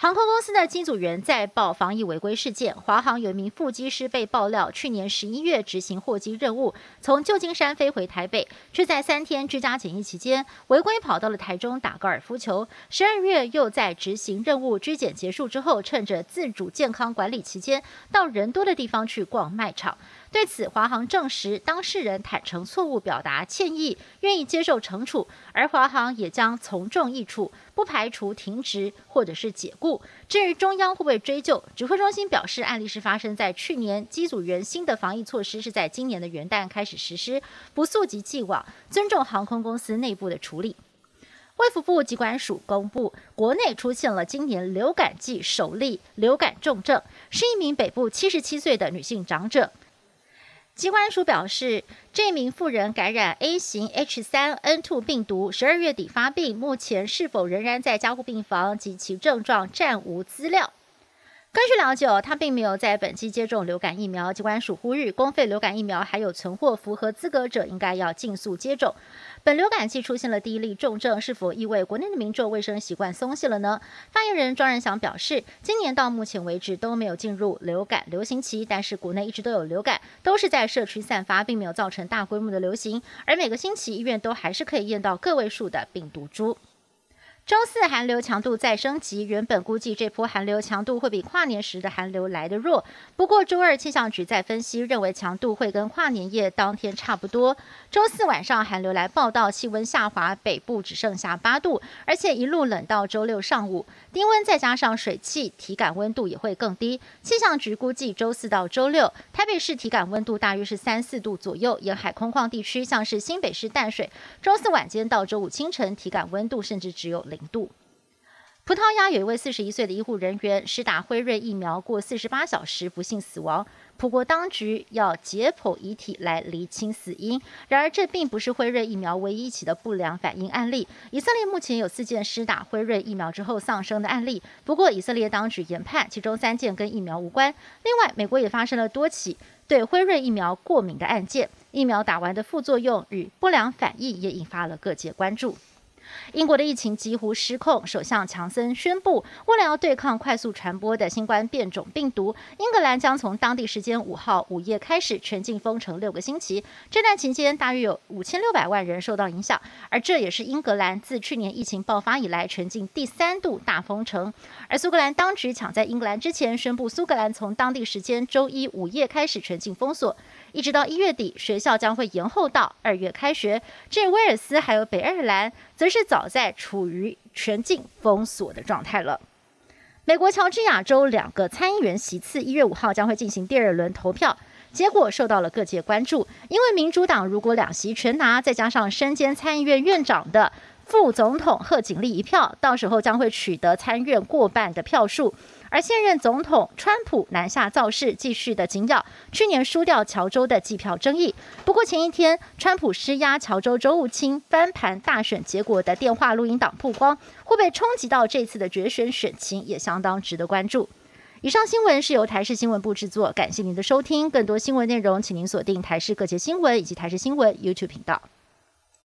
航空公司的机组员在报防疫违规事件，华航有一名副机师被爆料，去年十一月执行货机任务，从旧金山飞回台北，却在三天居家检疫期间违规跑到了台中打高尔夫球。十二月又在执行任务居检结束之后，趁着自主健康管理期间，到人多的地方去逛卖场。对此，华航证实当事人坦诚错误，表达歉意，愿意接受惩处，而华航也将从重益处，不排除停职或者是解雇。至于中央会不会追究，指挥中心表示，案例是发生在去年，机组员新的防疫措施是在今年的元旦开始实施，不溯及既往，尊重航空公司内部的处理。卫福部疾管署公布，国内出现了今年流感季首例流感重症，是一名北部七十七岁的女性长者。机关署表示，这名妇人感染 A 型 H3N2 病毒，十二月底发病，目前是否仍然在加护病房及其症状暂无资料。根据了解，他并没有在本季接种流感疫苗。机关署呼吁，公费流感疫苗还有存货，符合资格者应该要尽速接种。本流感季出现了第一例重症，是否意味国内的民众卫生习惯松懈了呢？发言人庄仁祥表示，今年到目前为止都没有进入流感流行期，但是国内一直都有流感，都是在社区散发，并没有造成大规模的流行。而每个星期医院都还是可以验到个位数的病毒株。周四寒流强度再升级，原本估计这波寒流强度会比跨年时的寒流来得弱。不过周二气象局在分析，认为强度会跟跨年夜当天差不多。周四晚上寒流来报道，气温下滑，北部只剩下八度，而且一路冷到周六上午。低温再加上水汽，体感温度也会更低。气象局估计周四到周六，台北市体感温度大约是三四度左右，沿海空旷地区像是新北市淡水，周四晚间到周五清晨，体感温度甚至只有零。度。葡萄牙有一位四十一岁的医护人员施打辉瑞疫苗过四十八小时不幸死亡，葡国当局要解剖遗体来厘清死因。然而，这并不是辉瑞疫苗唯一起的不良反应案例。以色列目前有四件施打辉瑞疫苗之后丧生的案例，不过以色列当局研判其中三件跟疫苗无关。另外，美国也发生了多起对辉瑞疫苗过敏的案件，疫苗打完的副作用与不良反应也引发了各界关注。英国的疫情几乎失控，首相强森宣布，为了要对抗快速传播的新冠变种病毒，英格兰将从当地时间五号午夜开始全境封城六个星期。这段期间，大约有五千六百万人受到影响，而这也是英格兰自去年疫情爆发以来全境第三度大封城。而苏格兰当局抢在英格兰之前宣布，苏格兰从当地时间周一午夜开始全境封锁。一直到一月底，学校将会延后到二月开学。至于威尔斯还有北爱尔兰，则是早在处于全境封锁的状态了。美国乔治亚州两个参议员席次，一月五号将会进行第二轮投票，结果受到了各界关注。因为民主党如果两席全拿，再加上身兼参议院院长的副总统贺锦丽一票，到时候将会取得参院过半的票数。而现任总统川普南下造势，继续的紧咬去年输掉乔州的计票争议。不过前一天，川普施压乔州州务卿翻盘大选结果的电话录音档曝光，会被冲击到这次的决选选情，也相当值得关注。以上新闻是由台视新闻部制作，感谢您的收听。更多新闻内容，请您锁定台视各界新闻以及台视新闻 YouTube 频道。